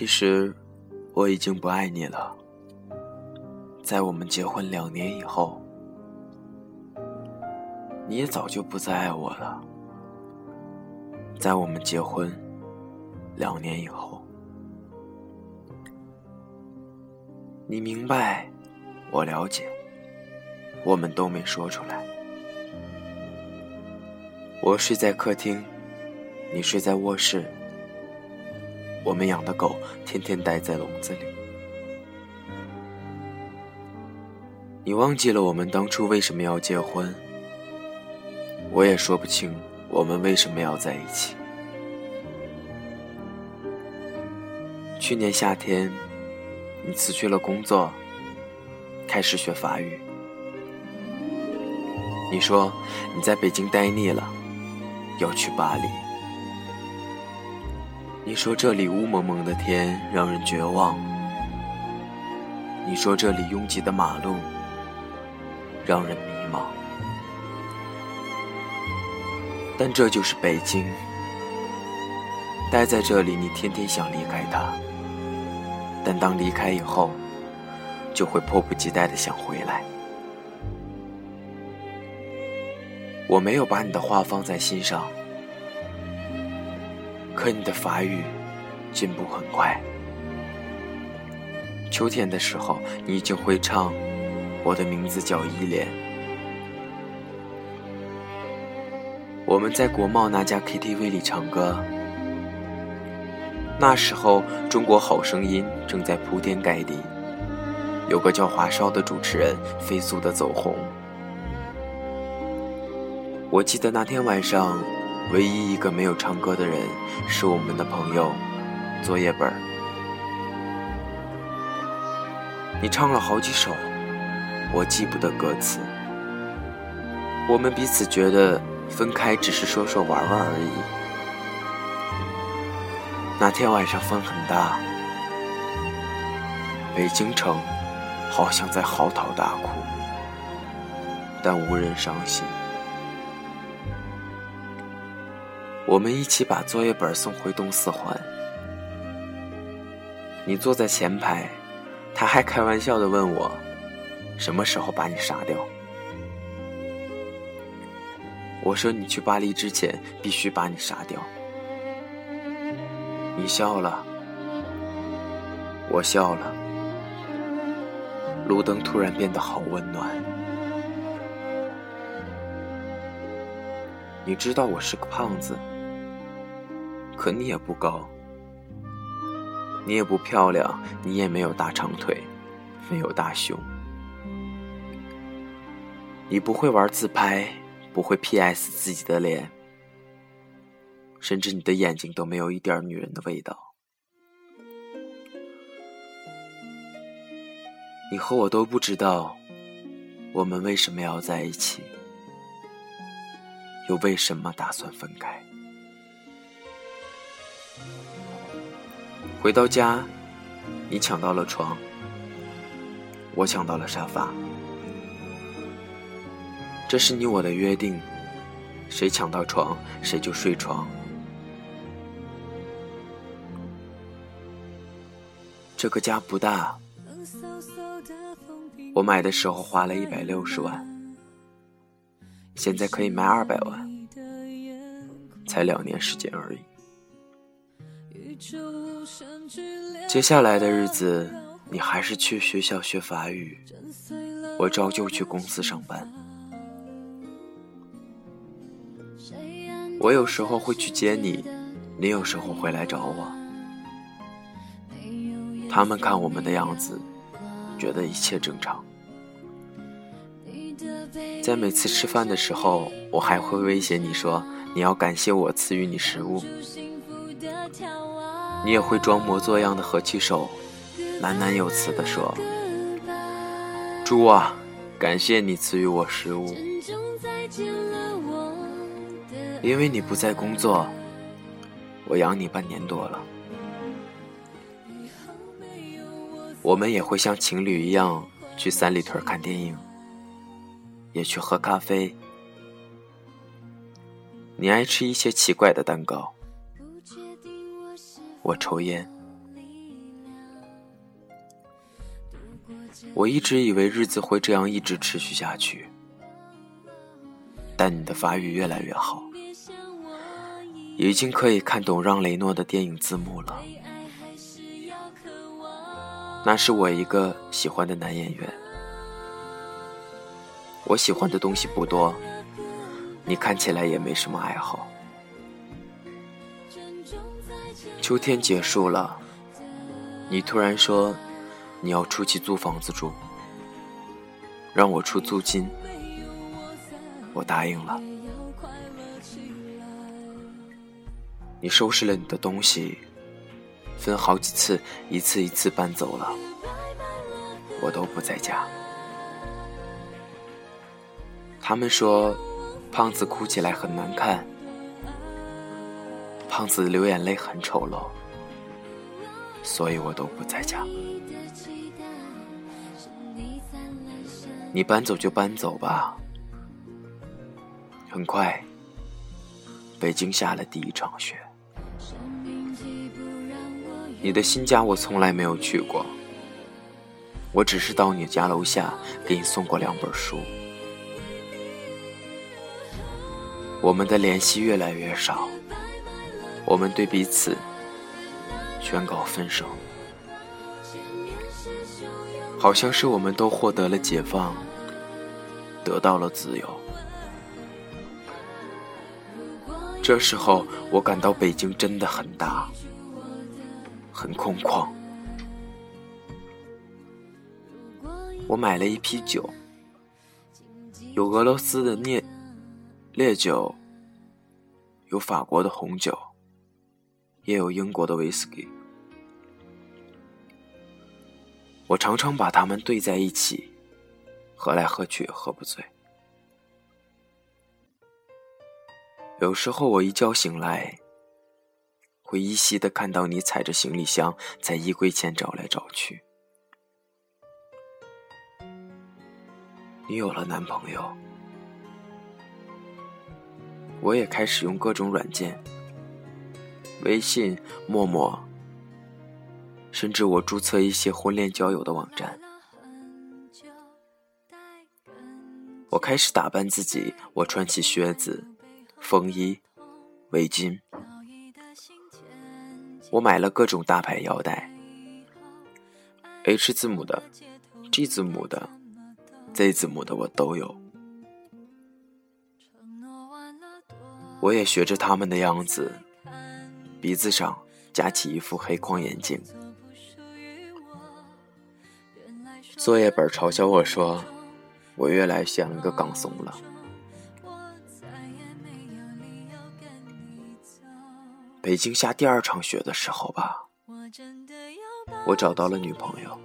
其实我已经不爱你了。在我们结婚两年以后，你也早就不再爱我了。在我们结婚两年以后，你明白，我了解，我们都没说出来。我睡在客厅，你睡在卧室。我们养的狗天天待在笼子里。你忘记了我们当初为什么要结婚？我也说不清我们为什么要在一起。去年夏天，你辞去了工作，开始学法语。你说你在北京待腻了，要去巴黎。你说这里雾蒙蒙的天让人绝望，你说这里拥挤的马路让人迷茫，但这就是北京。待在这里，你天天想离开它，但当离开以后，就会迫不及待的想回来。我没有把你的话放在心上。可你的法语进步很快。秋天的时候，你已经会唱《我的名字叫依莲》。我们在国贸那家 KTV 里唱歌，那时候《中国好声音》正在铺天盖地，有个叫华少的主持人飞速的走红。我记得那天晚上。唯一一个没有唱歌的人是我们的朋友，作业本。你唱了好几首，我记不得歌词。我们彼此觉得分开只是说说玩玩而已。那天晚上风很大，北京城好像在嚎啕大哭，但无人伤心。我们一起把作业本送回东四环。你坐在前排，他还开玩笑的问我：“什么时候把你杀掉？”我说：“你去巴黎之前必须把你杀掉。”你笑了，我笑了。路灯突然变得好温暖。你知道我是个胖子。可你也不高，你也不漂亮，你也没有大长腿，没有大胸，你不会玩自拍，不会 PS 自己的脸，甚至你的眼睛都没有一点女人的味道。你和我都不知道，我们为什么要在一起，又为什么打算分开。回到家，你抢到了床，我抢到了沙发。这是你我的约定，谁抢到床谁就睡床。这个家不大，我买的时候花了一百六十万，现在可以卖二百万，才两年时间而已。接下来的日子，你还是去学校学法语，我照旧去公司上班。我有时候会去接你，你有时候会来找我。他们看我们的样子，觉得一切正常。在每次吃饭的时候，我还会威胁你说：“你要感谢我赐予你食物。”你也会装模作样的合起手，喃喃有词地说：“猪啊，感谢你赐予我食物，因为你不在工作，我养你半年多了。我们也会像情侣一样去三里屯看电影，也去喝咖啡。你爱吃一些奇怪的蛋糕。”我抽烟。我一直以为日子会这样一直持续下去。但你的法语越来越好。已经可以看懂让雷诺的电影字幕了。那是我一个喜欢的男演员。我喜欢的东西不多，你看起来也没什么爱好。秋天结束了，你突然说你要出去租房子住，让我出租金，我答应了。你收拾了你的东西。分好几次，一次一次搬走了，我都不在家。他们说，胖子哭起来很难看，胖子流眼泪很丑陋，所以我都不在家。你搬走就搬走吧。很快，北京下了第一场雪。你的新家我从来没有去过，我只是到你家楼下给你送过两本书。我们的联系越来越少，我们对彼此宣告分手，好像是我们都获得了解放，得到了自由。这时候，我感到北京真的很大。很空旷。我买了一批酒，有俄罗斯的烈烈酒，有法国的红酒，也有英国的威士忌。我常常把它们兑在一起，喝来喝去也喝不醉。有时候我一觉醒来。会依稀的看到你踩着行李箱在衣柜前找来找去。你有了男朋友，我也开始用各种软件，微信、陌陌，甚至我注册一些婚恋交友的网站。我开始打扮自己，我穿起靴子、风衣、围巾。我买了各种大牌腰带，H 字母的、G 字母的、Z 字母的我都有。我也学着他们的样子，鼻子上夹起一副黑框眼镜。作业本嘲笑我说，我越来越像一个港怂了。北京下第二场雪的时候吧，我找到了女朋友，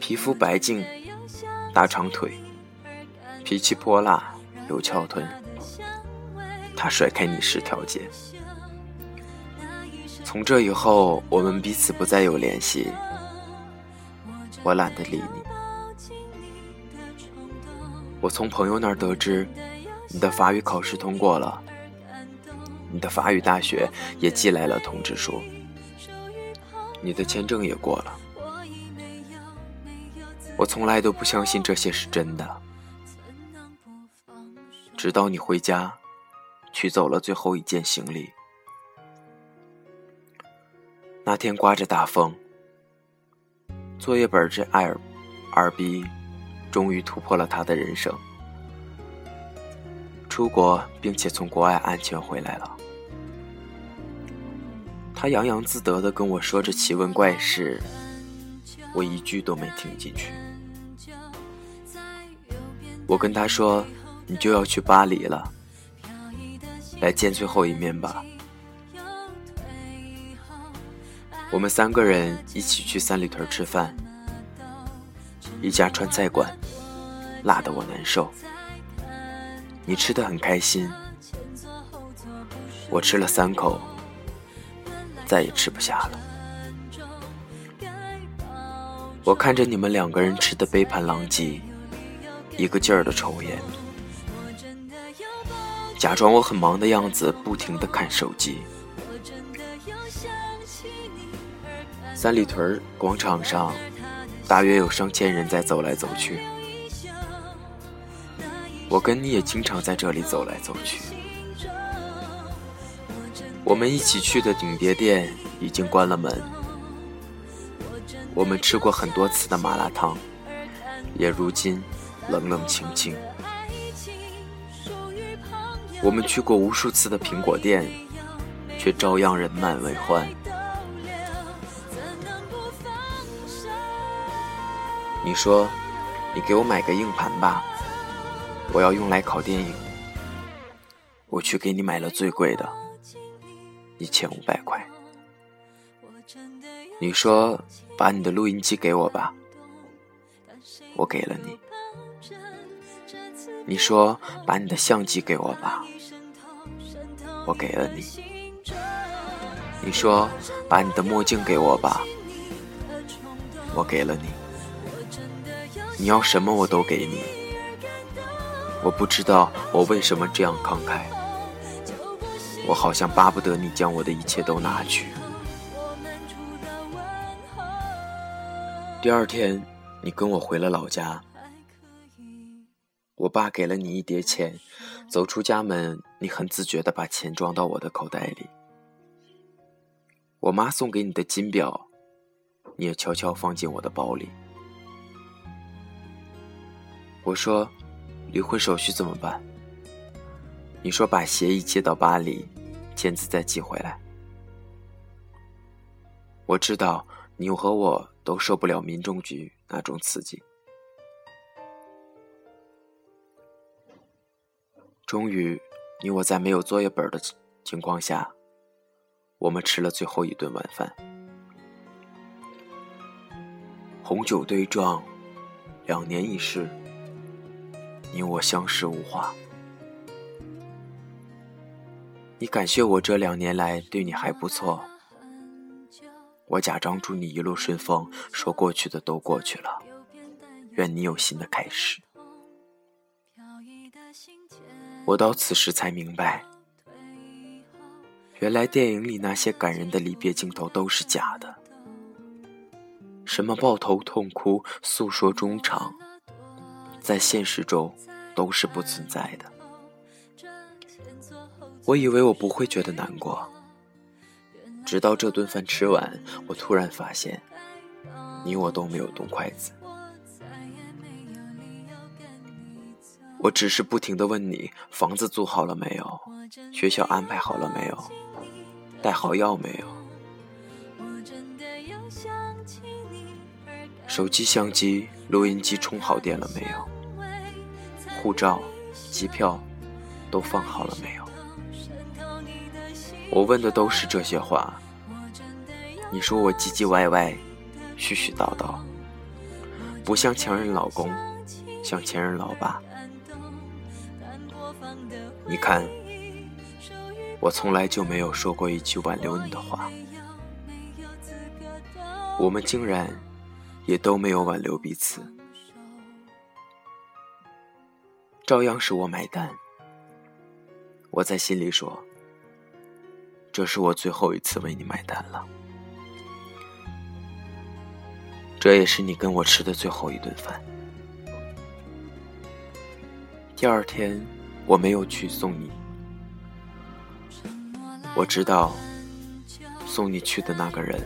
皮肤白净，大长腿，脾气泼辣，有翘臀。她甩开你十条街。从这以后，我们彼此不再有联系，我懒得理你。我从朋友那儿得知，你的法语考试通过了。你的法语大学也寄来了通知书，你的签证也过了。我从来都不相信这些是真的，直到你回家，取走了最后一件行李。那天刮着大风，作业本这爱尔二逼，终于突破了他的人生。出国，并且从国外安全回来了。他洋洋自得的跟我说着奇闻怪事，我一句都没听进去。我跟他说：“你就要去巴黎了，来见最后一面吧。”我们三个人一起去三里屯吃饭，一家川菜馆，辣得我难受。你吃的很开心，我吃了三口，再也吃不下了。我看着你们两个人吃的杯盘狼藉，一个劲儿的抽烟，假装我很忙的样子，不停的看手机。三里屯广场上，大约有上千人在走来走去。我跟你也经常在这里走来走去。我们一起去的顶碟店已经关了门。我们吃过很多次的麻辣烫，也如今冷冷清清。我们去过无数次的苹果店，却照样人满为患。你说，你给我买个硬盘吧，我要用来拷电影。我去给你买了最贵的，一千五百块。你说，把你的录音机给我吧，我给了你。你说，把你的相机给我吧，我给了你。你说，把你的墨镜给我吧，我给了你。你要什么我都给你，我不知道我为什么这样慷慨，我好像巴不得你将我的一切都拿去。第二天，你跟我回了老家，我爸给了你一叠钱，走出家门，你很自觉地把钱装到我的口袋里。我妈送给你的金表，你也悄悄放进我的包里。我说：“离婚手续怎么办？”你说：“把协议接到巴黎，签字再寄回来。”我知道你和我都受不了民政局那种刺激。终于，你我在没有作业本的情况下，我们吃了最后一顿晚饭。红酒对撞，两年一世。你我相识无话，你感谢我这两年来对你还不错，我假装祝你一路顺风，说过去的都过去了，愿你有新的开始。我到此时才明白，原来电影里那些感人的离别镜头都是假的，什么抱头痛哭、诉说衷肠。在现实中都是不存在的。我以为我不会觉得难过，直到这顿饭吃完，我突然发现，你我都没有动筷子。我只是不停的问你：房子租好了没有？学校安排好了没有？带好药没有？手机、相机、录音机充好电了没有？护照、机票都放好了没有？我问的都是这些话。你说我唧唧歪歪、絮絮叨叨，不像前任老公，像前任老爸。你看，我从来就没有说过一句挽留你的话。我们竟然也都没有挽留彼此。照样是我买单。我在心里说：“这是我最后一次为你买单了，这也是你跟我吃的最后一顿饭。”第二天，我没有去送你。我知道，送你去的那个人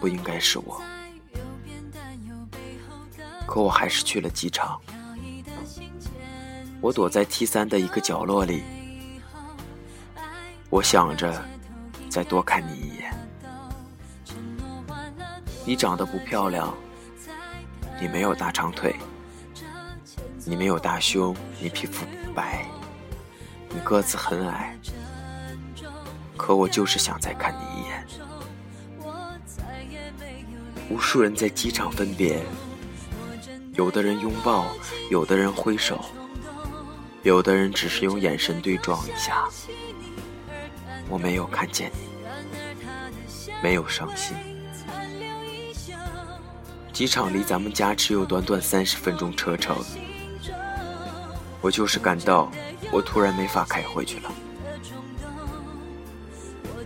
不应该是我，可我还是去了机场。我躲在 T 三的一个角落里，我想着再多看你一眼。你长得不漂亮，你没有大长腿，你没有大胸，你皮肤白，你个子很矮，可我就是想再看你一眼。无数人在机场分别，有的人拥抱，有的人挥手。有的人只是用眼神对撞一下，我没有看见你，没有伤心。机场离咱们家只有短短三十分钟车程，我就是感到我突然没法开回去了。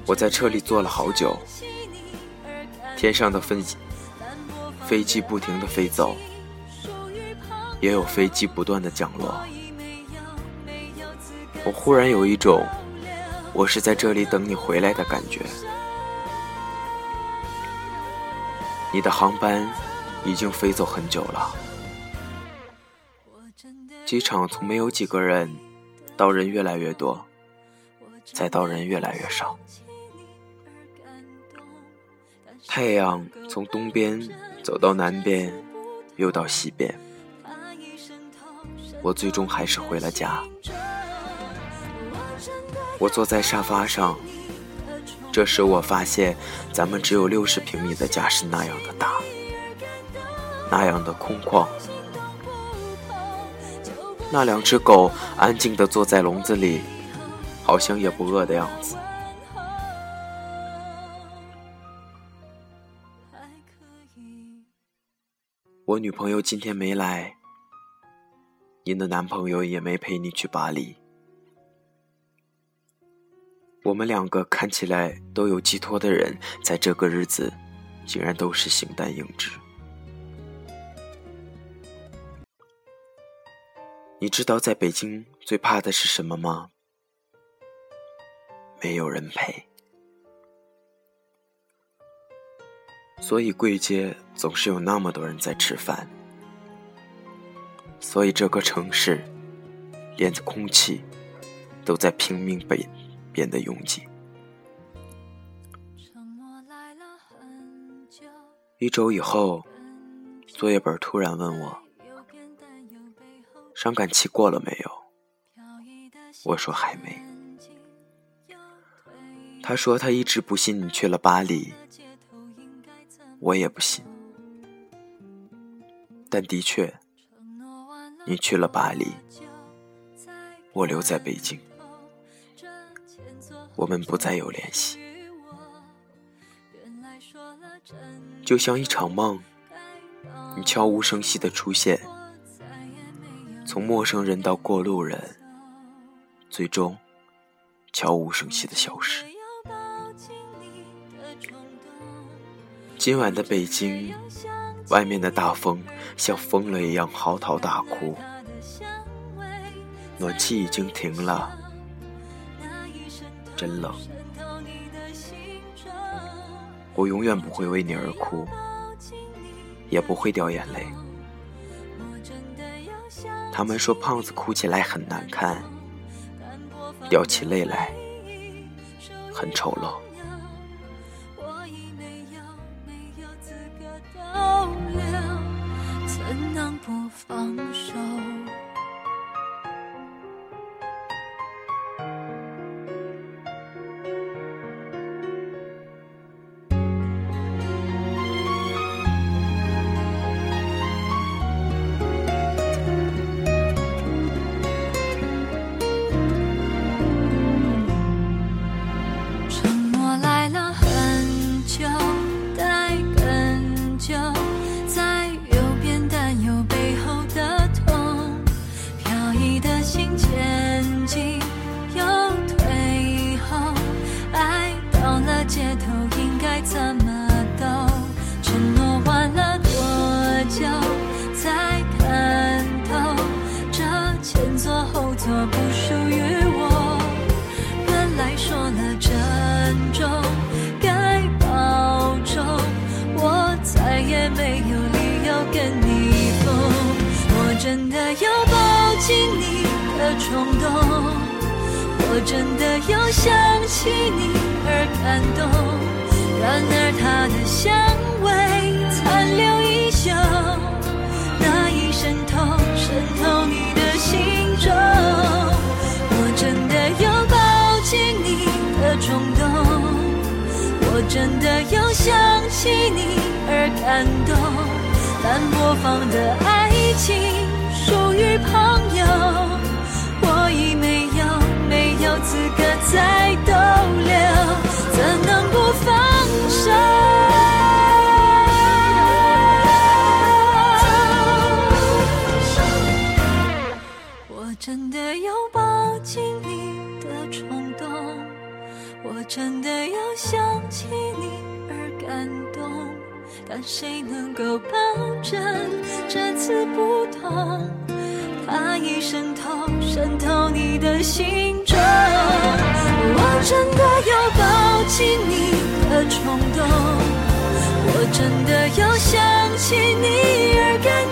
我在车里坐了好久，天上的飞飞机不停的飞走，也有飞机不断的降落。我忽然有一种，我是在这里等你回来的感觉。你的航班已经飞走很久了，机场从没有几个人，到人越来越多，再到人越来越少。太阳从东边走到南边，又到西边，我最终还是回了家。我坐在沙发上，这时我发现咱们只有六十平米的家是那样的大，那样的空旷。那两只狗安静地坐在笼子里，好像也不饿的样子。我女朋友今天没来，你的男朋友也没陪你去巴黎。我们两个看起来都有寄托的人，在这个日子，竟然都是形单影只。你知道在北京最怕的是什么吗？没有人陪。所以贵街总是有那么多人在吃饭，所以这个城市，连空气都在拼命被。变得拥挤。一周以后，作业本突然问我：“伤感期过了没有？”我说：“还没。”他说：“他一直不信你去了巴黎。”我也不信，但的确，你去了巴黎，我留在北京。我们不再有联系，就像一场梦，你悄无声息的出现，从陌生人到过路人，最终悄无声息的消失。今晚的北京，外面的大风像疯了一样嚎啕大哭，暖气已经停了。真冷，我永远不会为你而哭，也不会掉眼泪。他们说胖子哭起来很难看，掉起泪来很丑陋。怎能不放手？真的又想起你而感动。然而它的香味残留依旧，那一渗透渗透你的心中。我真的有抱紧你的冲动，我真的有想起你而感动。但播放的爱情属于朋友。已没有没有资格再逗留，怎能不放手？我真的有抱紧你的冲动，我真的有想起你而感动，但谁能够保证这次不同？怕一生，渗透你的心中。我真的有抱紧你的冲动，我真的有想起你而感动。